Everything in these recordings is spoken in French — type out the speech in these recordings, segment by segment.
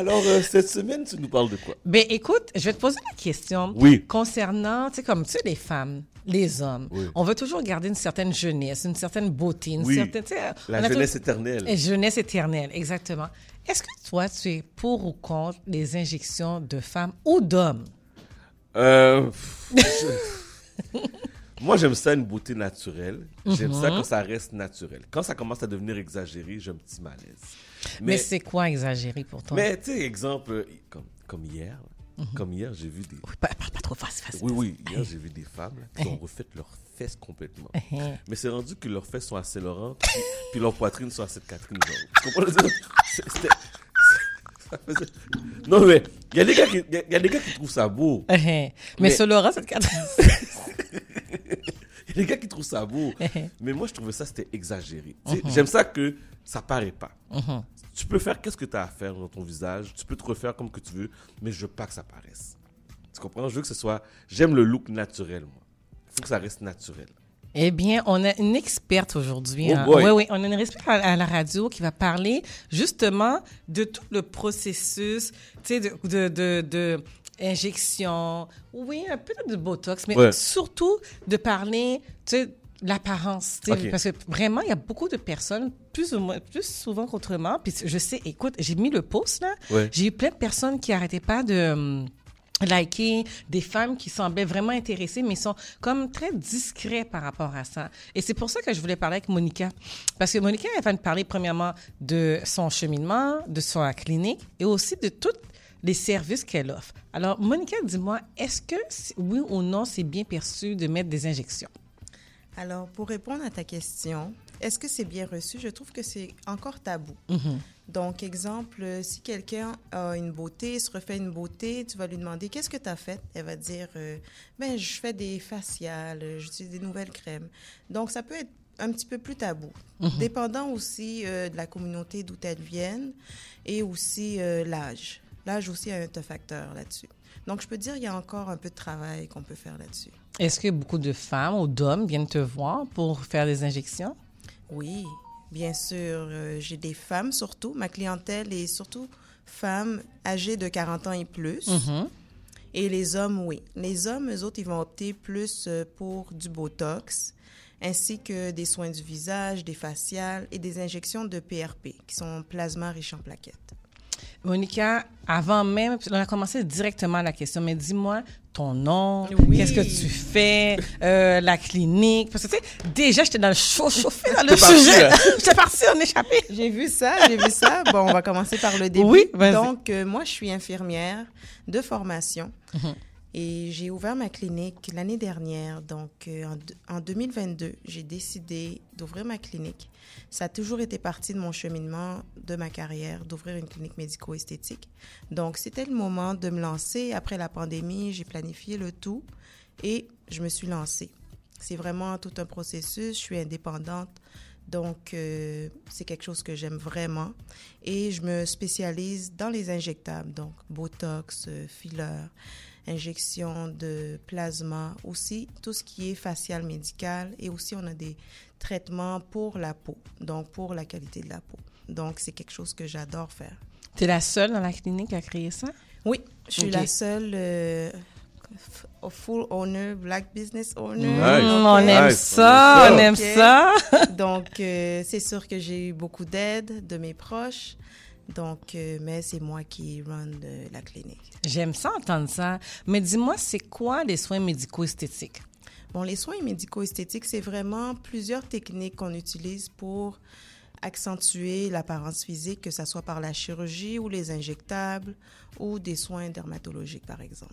Alors, euh, cette semaine, tu nous parles de quoi? Ben, écoute, je vais te poser la question. Oui. Concernant, tu sais, comme tu sais, les femmes, les hommes, Oui. on veut toujours garder une certaine jeunesse, une certaine beauté, une Oui. certaine. tu sais, on La jeunesse éternelle. Et jeunesse éternelle, exactement. Est-ce que toi, tu es pour ou contre les injections de femmes ou d'hommes? Euh, je- Moi, j'aime ça une beauté naturelle. J'aime ça quand ça reste naturel. Quand ça commence à devenir exagéré, j'ai un petit malaise. Mais, c'est quoi exagéré pour toi? Mais tu sais, exemple, comme, comme hier, là. comme hier, j'ai vu des. Oui, pas, pas- pas trop facile. Oui, oui, hier, j'ai vu des femmes là, qui ont refait leurs fesses complètement. Mais c'est rendu que leurs fesses sont assez Laurent, puis, puis leurs poitrines sont assez Catherine. genre. Tu comprends c'était- Non, mais il y, a des gars qui- y a- y a des gars qui trouvent ça beau. Mais, Mais- sur Laura, c'est le des gars qui trouvent ça beau. mais moi, je trouvais ça, c'était exagéré. Sais, J'aime ça que ça paraît pas. Tu peux faire qu'est-ce que tu as à faire dans ton visage? Tu peux te refaire comme que tu veux, mais je veux pas que ça paraisse. Tu comprends? Je veux que ce soit... J'aime le look naturel, moi. Il faut que ça reste naturel. Eh bien, on a une experte aujourd'hui. Oh hein. boy. Oui, oui, on a une experte à, à la radio qui va parler justement de tout le processus, tu sais, de, de, de, de injection, oui, un peu de botox, mais Ouais. surtout de parler, tu sais, de l'apparence, parce que vraiment, il y a beaucoup de personnes, plus ou moins, plus souvent qu'autrement, puis je sais, écoute, j'ai mis le post là, Ouais. j'ai eu plein de personnes qui arrêtaient pas de hum, liker, des femmes qui semblaient vraiment intéressées, mais sont comme très discrets par rapport à ça. Et c'est pour ça que je voulais parler avec Monica. Parce que Monica, elle va nous parler premièrement de son cheminement, de sa clinique et aussi de tous les services qu'elle offre. Alors, Monica, dis-moi, est-ce que, oui ou non, c'est bien perçu de mettre des injections? Alors, pour répondre à ta question, est-ce que c'est bien reçu? Je trouve que c'est encore tabou. Donc, exemple, si quelqu'un a une beauté, se refait une beauté, tu vas lui demander qu'est-ce que tu as fait? Elle va dire, euh, ben, je fais des faciales, euh, j'utilise des nouvelles crèmes. Donc, ça peut être un petit peu plus tabou, dépendant aussi euh, de la communauté d'où elles viennent et aussi euh, l'âge. L'âge aussi a un facteur là-dessus. Donc, je peux dire, il y a encore un peu de travail qu'on peut faire là-dessus. Est-ce que beaucoup de femmes ou d'hommes viennent te voir pour faire des injections? Oui, bien sûr. euh, J'ai des femmes surtout. Ma clientèle est surtout femmes âgées de 40 ans et plus. Et les hommes, oui. Les hommes, eux autres, ils vont opter plus euh, pour du Botox, ainsi que des soins du visage, des faciales et des injections de PRP, qui sont plasma riche en plaquettes. Monica, avant même, on a commencé directement la question, mais dis-moi ton nom, Oui. qu'est-ce que tu fais, euh, la clinique, parce que tu sais, déjà j'étais dans le chaud, chauffé dans le sujet. J'étais partie en échappé. J'ai vu ça, j'ai vu ça. Bon, on va commencer par le début. Oui. Donc, euh, moi, je suis infirmière de formation Mhm. Et j'ai ouvert ma clinique l'année dernière. Donc, euh, en, deux- en 2022, j'ai décidé d'ouvrir ma clinique. Ça a toujours été partie de mon cheminement de ma carrière, d'ouvrir une clinique médico-esthétique. Donc, c'était le moment de me lancer. Après la pandémie, j'ai planifié le tout et je me suis lancée. C'est vraiment tout un processus. Je suis indépendante. Donc, euh, c'est quelque chose que j'aime vraiment. Et je me spécialise dans les injectables, donc Botox, euh, filler, injection de plasma, aussi tout ce qui est facial médical. Et aussi, on a des traitements pour la peau, donc pour la qualité de la peau. Donc, c'est quelque chose que j'adore faire. Tu es la seule dans la clinique à créer ça? Oui, je suis la seule euh, full owner, black business owner. Nice. Mm, on euh, aime Nice, ça, on aime ça. ça. Donc, euh, c'est sûr que j'ai eu beaucoup d'aide de mes proches. Donc, euh, mais c'est moi qui run de la clinique. J'aime ça entendre ça. Mais dis-moi, c'est quoi les soins médico-esthétiques? Bon, les soins médico-esthétiques, c'est vraiment plusieurs techniques qu'on utilise pour accentuer l'apparence physique, que ce soit par la chirurgie ou les injectables ou des soins dermatologiques, par exemple.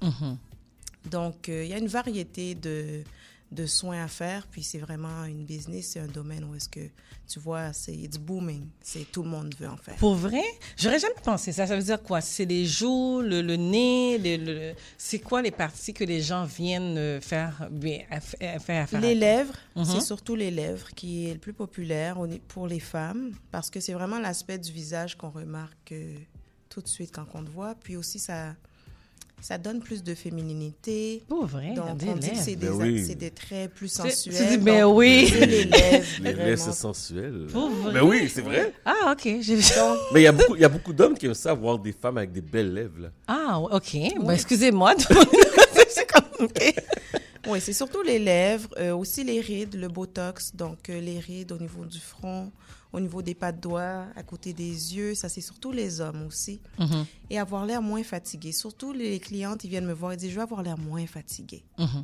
Donc, euh, il y a une variété de, de soins à faire, puis c'est vraiment une business, c'est un domaine où est-ce que, tu vois, c'est it's booming, c'est tout le monde veut en faire. Pour vrai, j'aurais jamais pensé ça. Ça veut dire quoi? C'est les joues, le, le nez, le, le- c'est quoi les parties que les gens viennent euh, faire, faire? Les lèvres, Mhm. c'est surtout les lèvres qui est le plus populaire pour les femmes parce que c'est vraiment l'aspect du visage qu'on remarque euh, tout de suite quand on te voit. Puis aussi, ça, ça donne plus de fémininité. Pour vrai, Donc, on dit que c'est des, Ben oui. des traits plus Tu- tu sensuels. dis, ben Donc, oui. c'est les lèvres. Les lèvres, c'est sensuel. Pour vrai? Mais oui, c'est vrai. Ah, OK. Donc, Mais il y a beaucoup, d'hommes qui aiment ça, voir des femmes avec des belles lèvres. Là. Ah, OK. Ben, excusez-moi. c'est comme... OK. Oui, c'est surtout les lèvres, euh, aussi les rides, le botox, donc euh, les rides au niveau du front, au niveau des pas de doigts, à côté des yeux, ça c'est surtout les hommes aussi. Mhm, Et avoir l'air moins fatigué. Surtout les clientes, ils viennent me voir et disent, je veux avoir l'air moins fatigué. mhm.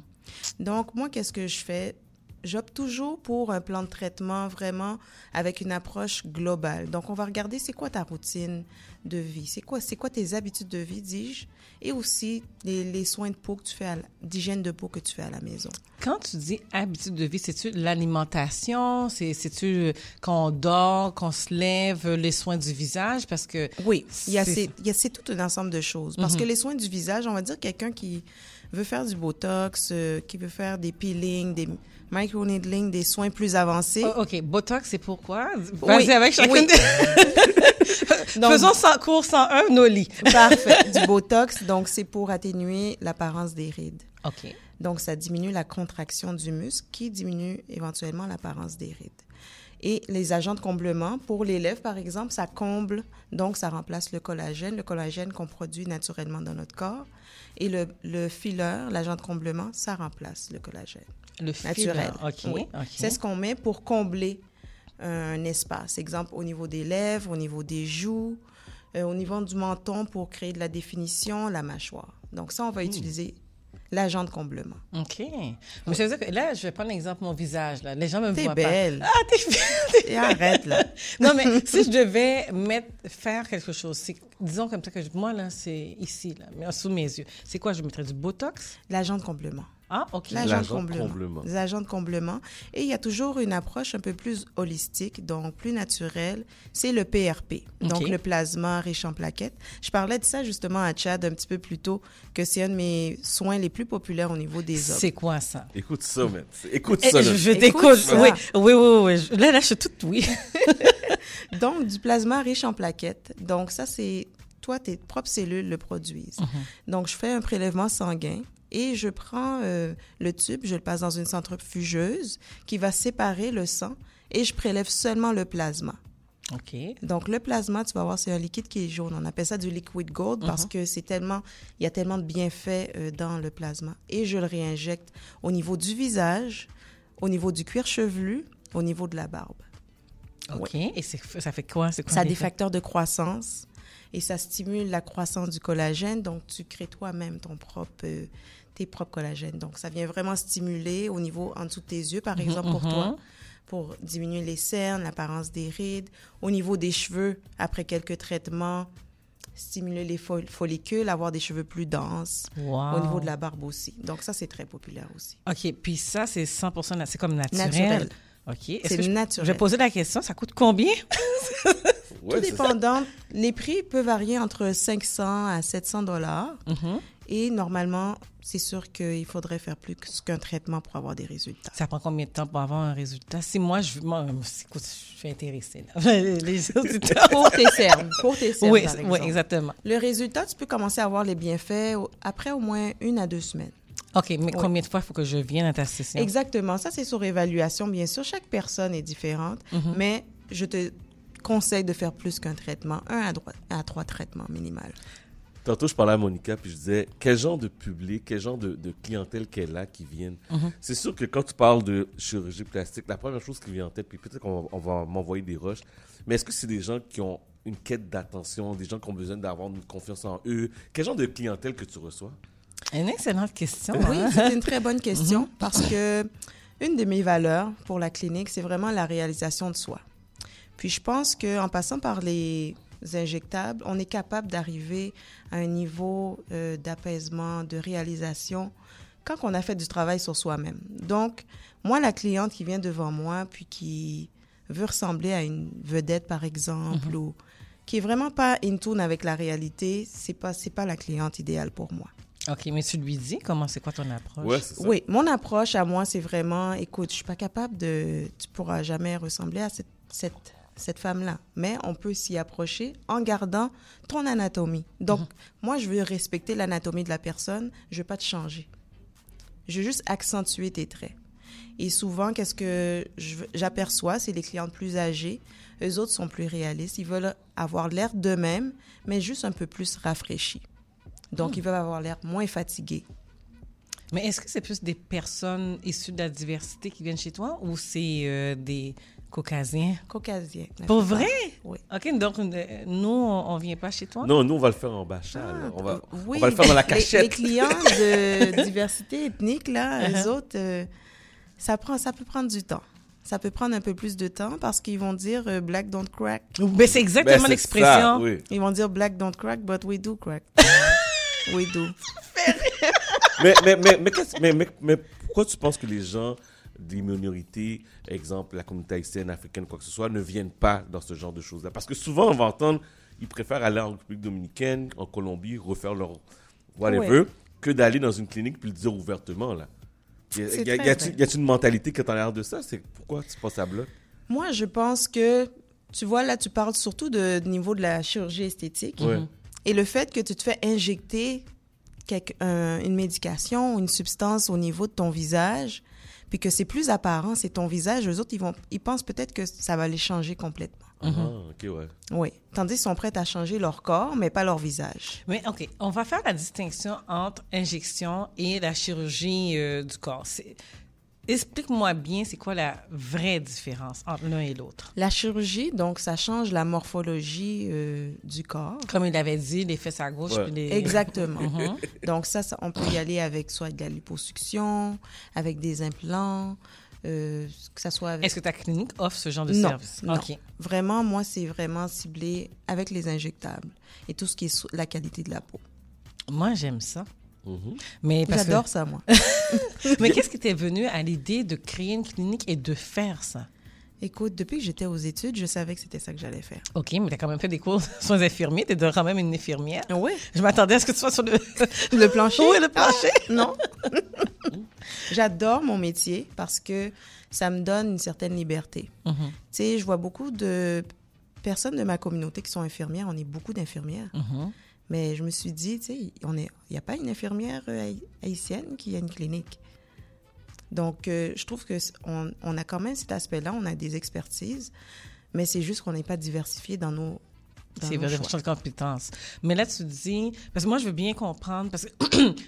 Donc, moi, qu'est-ce que je fais? J'opte toujours pour un plan de traitement vraiment avec une approche globale. Donc, on va regarder c'est quoi ta routine de vie, c'est quoi, c'est quoi tes habitudes de vie, dis-je, et aussi les, les soins de peau que tu fais, à la- d'hygiène de peau que tu fais à la maison. Quand tu dis habitude de vie, c'est-tu l'alimentation? C'est- C'est-tu qu'on dort, qu'on se lève, les soins du visage? Parce que Oui, il y a C'est- ces- il y a c'est tout un ensemble de choses. Parce Mhm. que les soins du visage, on va dire quelqu'un qui veut faire du botox, euh, qui veut faire des peelings, des microneedling, des soins plus avancés. Oh, OK, Botox, c'est pourquoi? Vas-y Oui, avec chacune oui. des- Donc, Faisons sans cours 101, Noli. Parfait. Du botox, donc c'est pour atténuer l'apparence des rides. OK. Donc, ça diminue la contraction du muscle qui diminue éventuellement l'apparence des rides. Et les agents de comblement, pour les lèvres, par exemple, ça comble, donc ça remplace le collagène, le collagène qu'on produit naturellement dans notre corps. Et le, le filler, l'agent de comblement, ça remplace le collagène Le naturel. filler. OK. Oui. C'est ce qu'on met pour combler un espace. Exemple, au niveau des lèvres, au niveau des joues, euh, au niveau du menton pour créer de la définition, la mâchoire. Donc ça, on Hmm. va utiliser l'agent de comblement. OK. Mais ça veut dire que là, je vais prendre l'exemple de mon visage. Là. Les gens me T'es voient belle. pas. Ah, t'es belle. Et arrête, là. Non, mais si je devais mettre, faire quelque chose, disons comme ça que je- moi, là, c'est ici, là, mais sous mes yeux. C'est quoi? Je mettrais du Botox? L'agent de comblement. Ah, OK. L'agent de comblement. comblement. Les agents de comblement. Et il y a toujours une approche un peu plus holistique, donc plus naturelle. C'est le PRP, donc le plasma riche en plaquettes. Je parlais de ça justement à Chad un petit peu plus tôt, que c'est un de mes soins les plus populaires au niveau des hommes. C'est quoi ça? Écoute ça, man. Écoute Eh, ça. je là. je Écoute t'écoute. Oui, oui, oui. oui. Là, là, je suis toute oui. Donc, du plasma riche en plaquettes. Donc, ça, c'est toi, tes propres cellules le produisent. Donc, je fais un prélèvement sanguin et je prends euh, le tube, je le passe dans une centrifugeuse qui va séparer le sang et je prélève seulement le plasma. OK. Donc, le plasma, tu vas voir, c'est un liquide qui est jaune. On appelle ça du liquid gold parce que c'est tellement, il y a tellement de bienfaits euh, dans le plasma. Et je le réinjecte au niveau du visage, au niveau du cuir chevelu, au niveau de la barbe. OK. Et ça fait quoi? Quoi Ça a des facteurs de croissance et ça stimule la croissance du collagène. Donc, tu crées toi-même ton propre, euh, tes propres collagènes. Donc, ça vient vraiment stimuler au niveau en dessous de tes yeux, par exemple, pour mhm. toi, pour diminuer les cernes, l'apparence des rides. Au niveau des cheveux, après quelques traitements, stimuler les fol- follicules, avoir des cheveux plus denses. Wow. Au niveau de la barbe aussi. Donc, ça, c'est très populaire aussi. OK. Puis ça, c'est 100 na- c'est comme naturel. Naturel. OK. C'est je- naturel. Je vais poser la question, ça coûte combien? Ouais, Tout dépendant. Les prix peuvent varier entre 500 à 700 dollars. Mhm. Et normalement, c'est sûr qu'il faudrait faire plus qu'un traitement pour avoir des résultats. Ça prend combien de temps pour avoir un résultat? Si moi, je, moi, écoute, je suis intéressée. là. Les auditeurs. Pour tes cernes. Pour tes cernes, oui, exactement. Le résultat, tu peux commencer à avoir les bienfaits après au moins une à deux semaines. OK, mais combien de fois il faut que je vienne à ta session? Exactement. Ça, c'est sur évaluation. Bien sûr, chaque personne est différente, Mhm. mais je te conseille de faire plus qu'un traitement, un à, trois traitements minimal. Tantôt, je parlais à Monica, puis je disais, quel genre de public, quel genre de, de clientèle qu'elle a qui viennent? Mhm. C'est sûr que quand tu parles de chirurgie plastique, la première chose qui vient en tête, puis peut-être qu'on va, m'envoyer des rushs, mais est-ce que c'est des gens qui ont une quête d'attention, des gens qui ont besoin d'avoir une confiance en eux? Quel genre de clientèle que tu reçois? Une excellente question. Oui, hein? c'est une très bonne question parce que une de mes valeurs pour la clinique, c'est vraiment la réalisation de soi. Puis je pense qu'en passant par les injectables, on est capable d'arriver à un niveau euh, d'apaisement, de réalisation quand on a fait du travail sur soi-même. Donc, moi, la cliente qui vient devant moi, puis qui veut ressembler à une vedette, par exemple, ou qui est vraiment pas in tune avec la réalité, c'est pas c'est pas la cliente idéale pour moi. OK, mais tu lui dis comment, c'est quoi ton approche? Ouais, c'est ça. Oui, mon approche à moi, c'est vraiment, écoute, je suis pas capable de, tu pourras jamais ressembler à cette, cette cette femme-là. Mais on peut s'y approcher en gardant ton anatomie. Donc, moi, je veux respecter l'anatomie de la personne. Je veux pas te changer. Je veux juste accentuer tes traits. Et souvent, qu'est-ce que j'aperçois, c'est les clientes plus âgées. Eux autres sont plus réalistes. Ils veulent avoir l'air d'eux-mêmes, mais juste un peu plus rafraîchis. Donc, ils veulent avoir l'air moins fatigués. Mais est-ce que c'est plus des personnes issues de la diversité qui viennent chez toi ou c'est euh, des Caucasiens. la Pour vrai? Oui. OK, donc euh, nous, on, on vient pas chez toi? Non, nous, on va le faire en bachat. là. on, va, Ah, oui, on va le faire dans la cachette. Les, clients de diversité ethnique, là, Uh-huh. eux autres, euh, ça, prend, ça peut prendre du temps. Ça peut prendre un peu plus de temps parce qu'ils vont dire euh, black don't crack. Ben, c'est Ben, exactement l'expression. oui. Ils vont dire black don't crack, but we do crack. we do. mais, mais, mais, mais, mais, mais, mais pourquoi tu penses que les gens des minorités, exemple la communauté haïtienne, africaine, quoi que ce soit, ne viennent pas dans ce genre de choses-là Parce que souvent, on va entendre, ils préfèrent aller en République dominicaine, en Colombie, refaire leur whatever, Ouais. que d'aller dans une clinique puis le dire ouvertement, là. Y a- C'est y a- y y une mentalité qui est en l'air de ça? C'est pourquoi tu penses à bloc? Moi, je pense que, tu vois, là, tu parles surtout de niveau de la chirurgie esthétique. Ouais. Et le fait que tu te fais injecter quelque- un- une médication, une substance au niveau de ton visage, puis que c'est plus apparent, c'est ton visage, eux autres, ils, vont, ils pensent peut-être que ça va les changer complètement. Ah, ok, ouais. Oui. Tandis qu'ils sont prêts à changer leur corps, mais pas leur visage. Mais OK, on va faire la distinction entre injection et la chirurgie euh, du corps. Explique-moi bien, c'est quoi la vraie différence entre l'un et l'autre? La chirurgie, donc, ça change la morphologie euh, du corps. Comme il avait dit, les fesses à gauche Ouais. puis les... Exactement. Mhm. Donc ça, ça, on peut y aller avec soit de la liposuction, avec des implants, euh, que ça soit avec... Est-ce que ta clinique offre ce genre de Non, service? non. OK. Vraiment, moi, c'est vraiment ciblé avec les injectables et tout ce qui est la qualité de la peau. Moi, j'aime ça. Mhm. Que- J'adore ça, moi. Mais qu'est-ce qui t'est venu à l'idée de créer une clinique et de faire ça? Écoute, depuis que j'étais aux études, je savais que c'était ça que j'allais faire. OK, mais t'as quand même fait des cours sur les infirmiers. T'es quand même une infirmière. Oui. Je m'attendais à ce que tu sois sur le... Le plancher? Oui, le plancher. Ah, non. J'adore mon métier parce que ça me donne une certaine liberté. Mhm, Tu sais, je vois beaucoup de personnes de ma communauté qui sont infirmières. On est beaucoup d'infirmières. mhm. Mais je me suis dit, tu sais, il n'y a pas une infirmière euh, haï- haïtienne qui a une clinique. Donc, euh, je trouve que c- on, a quand même cet aspect-là, on a des expertises, mais c'est juste qu'on n'est pas diversifié dans nos, C'est champ de compétences. Mais là, tu dis, parce que moi, je veux bien comprendre, parce que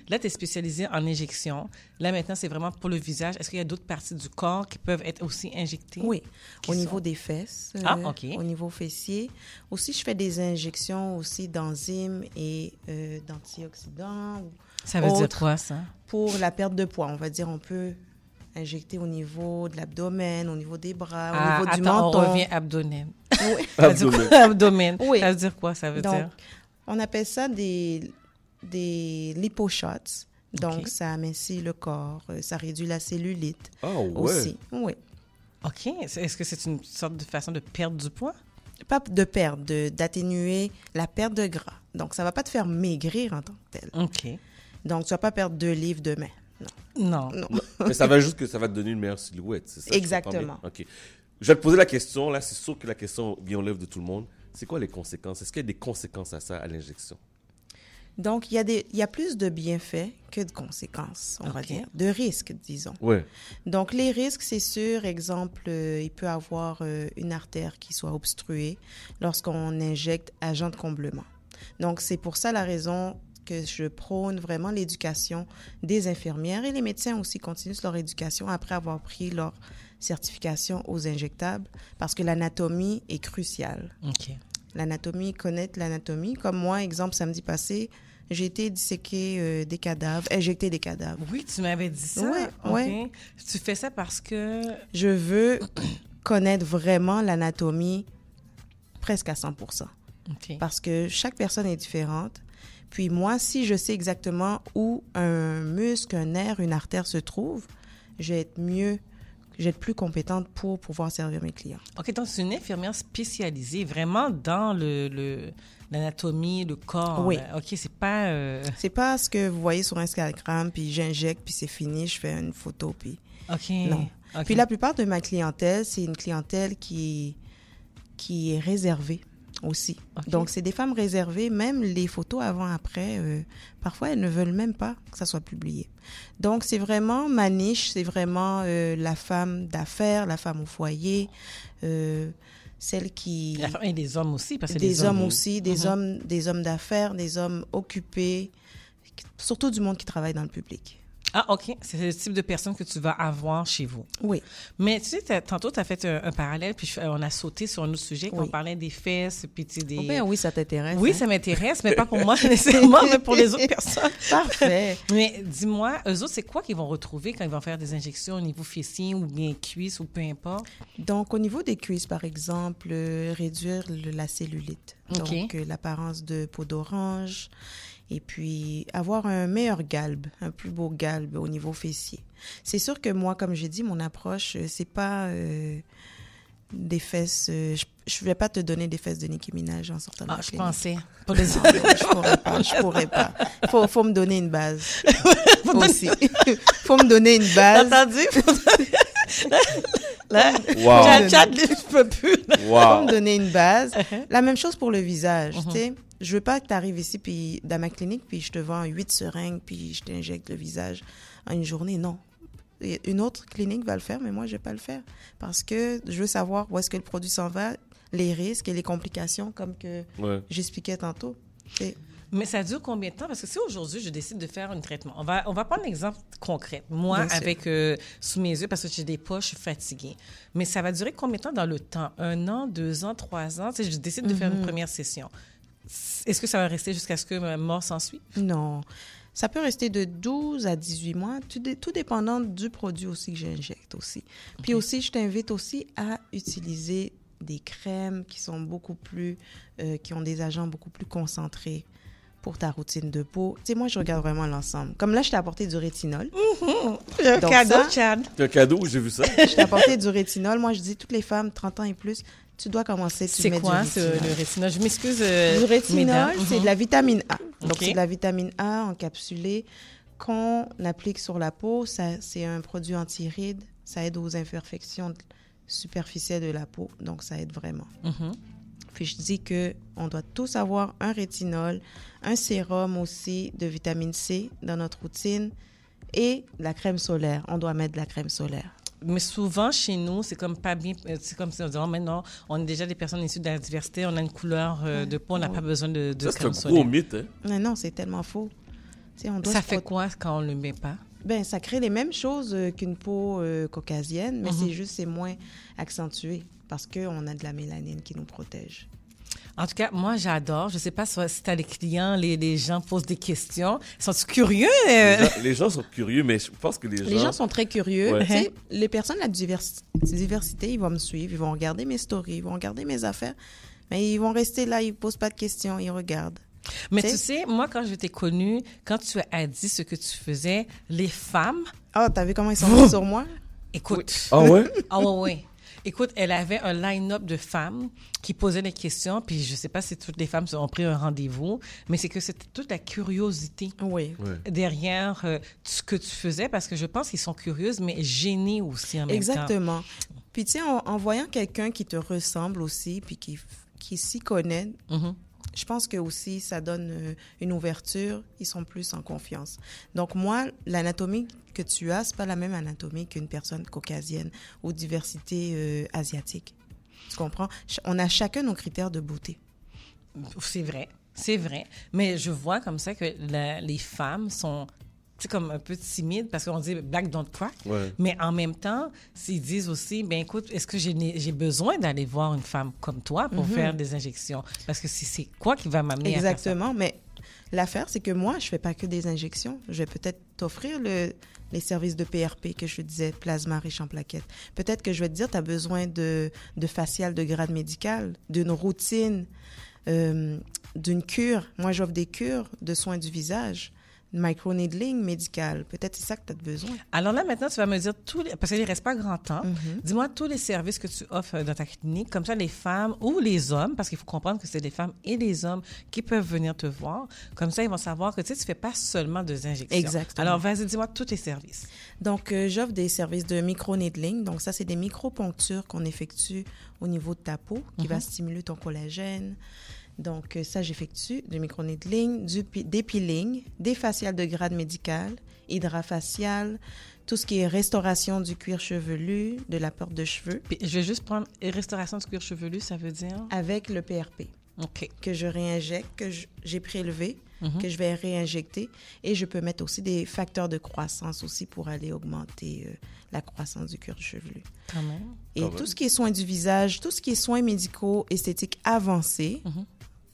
là, tu es spécialisé en injection. Là, maintenant, c'est vraiment pour le visage. Est-ce qu'il y a d'autres parties du corps qui peuvent être aussi injectées? Oui, au sont? niveau des fesses, euh, Ah, OK. au niveau fessier. Aussi, je fais des injections aussi d'enzymes et euh, d'antioxydants Ça veut dire quoi, ça? pour la perte de poids. On va dire, on peut injecter au niveau de l'abdomen, au niveau des bras, au Ah, niveau du attends, menton. on revient abdomen. Oui. Abdomen. Oui. Ça veut dire quoi, ça veut Donc, dire? on appelle ça des, des liposhots. Donc, ça amincit le corps, euh, ça réduit la cellulite Ah, ouais. aussi. Oui. OK. Est-ce que c'est une sorte de façon de perdre du poids? Pas de perdre, de- d'atténuer la perte de gras. Donc, ça va pas te faire maigrir en tant que tel. OK. Donc, tu vas pas perdre deux livres demain. Non. Non. Mais ça va juste que ça va te donner une meilleure silhouette, c'est ça? Exactement. OK. Je vais te poser la question, là, c'est sûr que la question vient aux lèvres de tout le monde. C'est quoi les conséquences? Est-ce qu'il y a des conséquences à ça, à l'injection? Donc, il y, a des, il y a plus de bienfaits que de conséquences, on va dire, de risques, disons. Ouais. Donc, les risques, c'est sûr, exemple, euh, il peut avoir euh, une artère qui soit obstruée lorsqu'on injecte agent de comblement. Donc, c'est pour ça la raison que je prône vraiment l'éducation des infirmières et les médecins aussi continuent leur éducation après avoir pris leur certification aux injectables parce que l'anatomie est cruciale. OK. L'anatomie, connaître l'anatomie. Comme moi, exemple, samedi passé, j'ai été disséquer euh, des cadavres, injecter des cadavres. Oui, tu m'avais dit ça. OK. ouais. Tu fais ça parce que... Je veux connaître vraiment l'anatomie presque à 100 OK. parce que chaque personne est différente. Puis moi, si je sais exactement où un muscle, un nerf, une artère se trouve, je vais être mieux, je vais être plus compétente pour pouvoir servir mes clients. OK, donc c'est une infirmière spécialisée vraiment dans le, l'anatomie, le corps. Oui. là. OK, c'est pas... euh, C'est pas ce que vous voyez sur Instagram, puis j'injecte, puis c'est fini, je fais une photo, puis OK. Non. Puis la plupart de ma clientèle, c'est une clientèle qui, qui est réservé aussi. Donc, c'est des femmes réservées, même les photos avant-après, euh, parfois elles ne veulent même pas que ça soit publié. Donc, c'est vraiment ma niche, c'est vraiment euh, la femme d'affaires, la femme au foyer, euh, celle qui... La femme et les hommes aussi, parce que Des hommes hommes. aussi, des Mhm. hommes, des hommes d'affaires, des hommes occupés, surtout du monde qui travaille dans le public. Ah, OK. C'est le type de personne que tu vas avoir chez vous. Oui. Mais tu sais, tantôt, tu as fait un, un parallèle, puis je- on a sauté sur un autre sujet, Oui. on parlait des fesses, puis tu des... Oh, ben oui, ça t'intéresse. Oui, hein? ça m'intéresse, mais pas pour moi nécessairement, mais pour les autres personnes. Parfait. Mais dis-moi, eux autres, c'est quoi qu'ils vont retrouver quand ils vont faire des injections au niveau fessier ou bien cuisse ou peu importe? Donc, au niveau des cuisses, par exemple, euh, réduire le- la cellulite. OK. Donc, euh, l'apparence de peau d'orange. Et puis, avoir un meilleur galbe, un plus beau galbe au niveau fessier. C'est sûr que moi, comme j'ai dit, mon approche, euh, c'est pas euh, des fesses. euh, je, je vais pas te donner des fesses de Nicki Minaj en sortant de Ah, la je clinique. pensais. Pour les Non, je pourrais pas, je pourrais pas. Faut, faut me donner une base aussi. faut me donner une base. entendu? Là, Wow. Chat, chat, je peux plus. Faut me Wow. donner une base. Uh-huh. La même chose pour le visage, tu sais. Je veux pas que tu arrives ici puis dans ma clinique puis je te vends huit seringues puis je t'injecte le visage en une journée. Non. Une autre clinique va le faire, mais moi je vais pas le faire parce que je veux savoir où est-ce que le produit s'en va, les risques et les complications comme que Ouais. j'expliquais tantôt. Et Mais ça dure combien de temps? Parce que si aujourd'hui, je décide de faire un traitement, on va, on va prendre un exemple concret. Moi, Bien avec euh, sous mes yeux, parce que j'ai des poches, je suis fatiguée. Mais ça va durer combien de temps? Dans le temps? Un an, deux ans, trois ans? Tu sais, je décide de faire Mhm. une première session. Est-ce que ça va rester jusqu'à ce que ma mort s'ensuit? Non. Ça peut rester de 12 à 18 mois, tout, dé- tout dépendant du produit aussi que j'injecte aussi. Puis aussi, je t'invite aussi à utiliser des crèmes qui sont beaucoup plus, euh, qui ont des agents beaucoup plus concentrés pour ta routine de peau. Tu sais, moi, je regarde vraiment l'ensemble. Comme là, je t'ai apporté du rétinol. Un Donc cadeau, ça- Chad. C'est un cadeau, j'ai vu ça. Je t'ai apporté du rétinol. Moi, je dis, toutes les femmes, 30 ans et plus, tu dois commencer, C'est quoi du ce, rétinol. le rétinol? Je m'excuse, euh, Du rétinol, c'est Mhm. de la vitamine A. Donc, c'est de la vitamine A encapsulée qu'on applique sur la peau. Ça, c'est un produit anti-rides. Ça aide aux imperfections superficielles de la peau. Donc, ça aide vraiment. Mhm. Puis, je dis que on doit tous avoir un rétinol, un sérum aussi de vitamine C dans notre routine et la crème solaire. On doit mettre de la crème solaire. Mais souvent, chez nous, c'est comme pas bien. euh, C'est comme si on disait, oh, mais non, on est déjà des personnes issues de la diversité, on a une couleur euh, de peau, on n'a pas besoin de, de Ça, c'est un gros mythe. Hein. Mais non, c'est tellement faux. On doit Ça fait quoi quand on le met pas? Ben, ça crée les mêmes choses euh, qu'une peau euh, caucasienne, mais Mhm. c'est juste c'est moins accentué parce qu'on a de la mélanine qui nous protège. En tout cas, moi, j'adore. Je sais pas si si t'as des clients, les, les gens posent des questions. Sont-ils curieux? euh? Les gens, les gens sont curieux, mais je pense que les gens. Les gens sont très curieux. Ouais. Tu sais, les personnes de la diversi- diversité, ils vont me suivre, ils vont regarder mes stories, ils vont regarder mes affaires, mais ils vont rester là, ils posent pas de questions, ils regardent. Mais tu tu sais- moi, quand je t'ai connu, quand tu as dit ce que tu faisais, les femmes, Oh, t'as vu comment ils sont mis sur moi? écoute. Ah ouais? Ah ouais, ouais. Écoute, elle avait un line-up de femmes qui posaient des questions, puis je sais pas si toutes les femmes ont pris un rendez-vous, mais c'est que c'était toute la curiosité Oui. Derrière euh, ce que tu faisais, parce que je pense qu'ils sont curieuses, mais gênées aussi en même temps. Exactement. Puis, tu sais, en, en voyant quelqu'un qui te ressemble aussi, puis qui, qui s'y connaît, Mhm. Je pense que aussi ça donne euh, une ouverture, ils sont plus en confiance. Donc moi, l'anatomie que tu as, c'est pas la même anatomie qu'une personne caucasienne ou diversité euh, asiatique. Tu comprends? On a chacun nos critères de beauté. C'est vrai, c'est vrai. Mais je vois comme ça que les femmes sont, comme un peu timides parce qu'on dit black don't crack. Ouais. Mais en même temps, ils disent aussi, ben écoute, est-ce que j'ai besoin d'aller voir une femme comme toi pour faire des injections? Parce que c'est- c'est quoi qui va m'amener à faire ça? Exactement. Mais l'affaire, c'est que moi, je fais pas que des injections. Je vais peut-être t'offrir le, les services de PRP que je te disais, plasma riche en plaquettes. Peut-être que je vais te dire, tu as besoin de, de facial de grade médical, d'une routine, euh, d'une cure. Moi, j'offre des cures de soins du visage. Micro-needling médical. Peut-être c'est ça que tu as besoin. Alors là, maintenant, tu vas me dire tous les, parce qu'il ne reste pas grand temps. Mhm. Dis-moi tous les services que tu offres dans ta clinique. Comme ça, les femmes ou les hommes, parce qu'il faut comprendre que c'est les femmes et les hommes qui peuvent venir te voir. Comme ça, ils vont savoir que tu sais, tu fais pas seulement des injections. Exactement. Alors, vas-y, dis-moi tous tes services. Donc, euh, j'offre des services de micro-needling. Donc, ça, c'est des micro-ponctures qu'on effectue au niveau de ta peau qui va stimuler ton collagène. Donc, euh, ça, j'effectue du micro-needling, du des peelings, des faciales de grade médical, hydrafacial, tout ce qui est restauration du cuir chevelu, de la perte de cheveux, Puis, je vais juste prendre restauration du cuir chevelu, ça veut dire? avec le PRP OK. que je réinjecte, que j'ai prélevé, Mhm. que je vais réinjecter. Et je peux mettre aussi des facteurs de croissance aussi pour aller augmenter euh, la croissance du cuir chevelu. Quand même. Et Quand tout même. ce qui est soins du visage, tout ce qui est soins médicaux, esthétiques avancés, Mhm.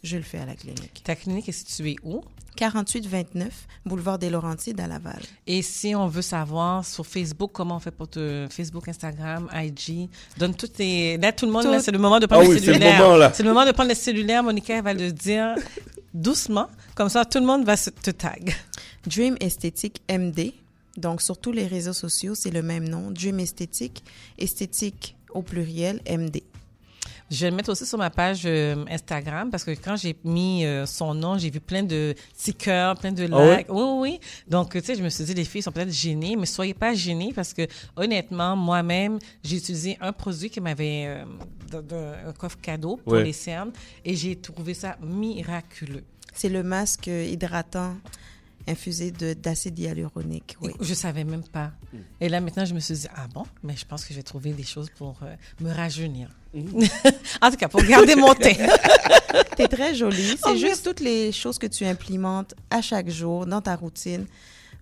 Je le fais à la clinique. Ta clinique est située où? 4829, boulevard des Laurentides à Laval. Et si on veut savoir sur Facebook, comment on fait pour te. Facebook, Instagram, IG, donne toutes tes. Là, tout le monde, Tout. là, c'est le moment de prendre Ah le oui, c'est le cellulaire. C'est le moment de prendre le cellulaire. Monica, elle va le dire doucement. Comme ça, tout le monde va se, te tag. Dream Esthétique MD. Donc, sur tous les réseaux sociaux, c'est le même nom. Dream Esthétique, esthétique au pluriel, MD. Je vais le mettre aussi sur ma page euh, Instagram parce que quand j'ai mis euh, son nom, j'ai vu plein de petits cœurs, plein de Ah likes. Oui, oui, oui. Donc, tu sais, je me suis dit, les filles sont peut-être gênées, mais soyez pas gênées parce que, honnêtement, moi-même, j'ai utilisé un produit qui m'avait, euh, dans- dans un coffre cadeau pour les cernes et j'ai trouvé ça miraculeux. C'est le masque hydratant infusé de- d'acide hyaluronique. Oui. Je savais même pas. Et là, maintenant, je me suis dit, ah bon, mais je pense que je vais trouver des choses pour euh, me rajeunir. en tout cas, pour garder mon teint. T'es très jolie. Oh, C'est juste toutes les choses que tu implémentes à chaque jour dans ta routine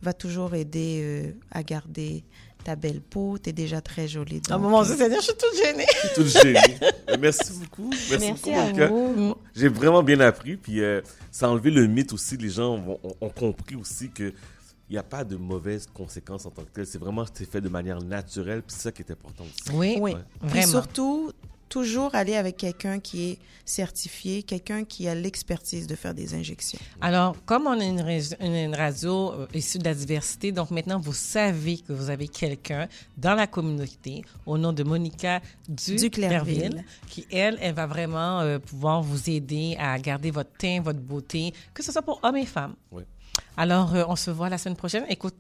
va toujours aider euh, à garder ta belle peau. T'es déjà très jolie. À un donc, moment, euh, je je suis toute gênée. Toute génie. Euh, Merci beaucoup. Merci, Merci beaucoup, à Monica. vous. J'ai vraiment bien appris. Puis euh, ça a enlevé le mythe aussi. Les gens ont, ont compris aussi que il n'y a pas de mauvaises conséquences en tant que tel. C'est vraiment fait de manière naturelle. Puis c'est ça qui est important aussi. Oui, Oui. Ouais. Vraiment. surtout, toujours aller avec quelqu'un qui est certifié, quelqu'un qui a l'expertise de faire des injections. Alors, comme on est une, une- une radio euh, issue de la diversité, donc maintenant vous savez que vous avez quelqu'un dans la communauté au nom de Monica du, Du Clairville. Clairville, qui elle, elle va vraiment euh, pouvoir vous aider à garder votre teint, votre beauté, que ce soit pour hommes et femmes. Alors, euh, on se voit la semaine prochaine. Écoute,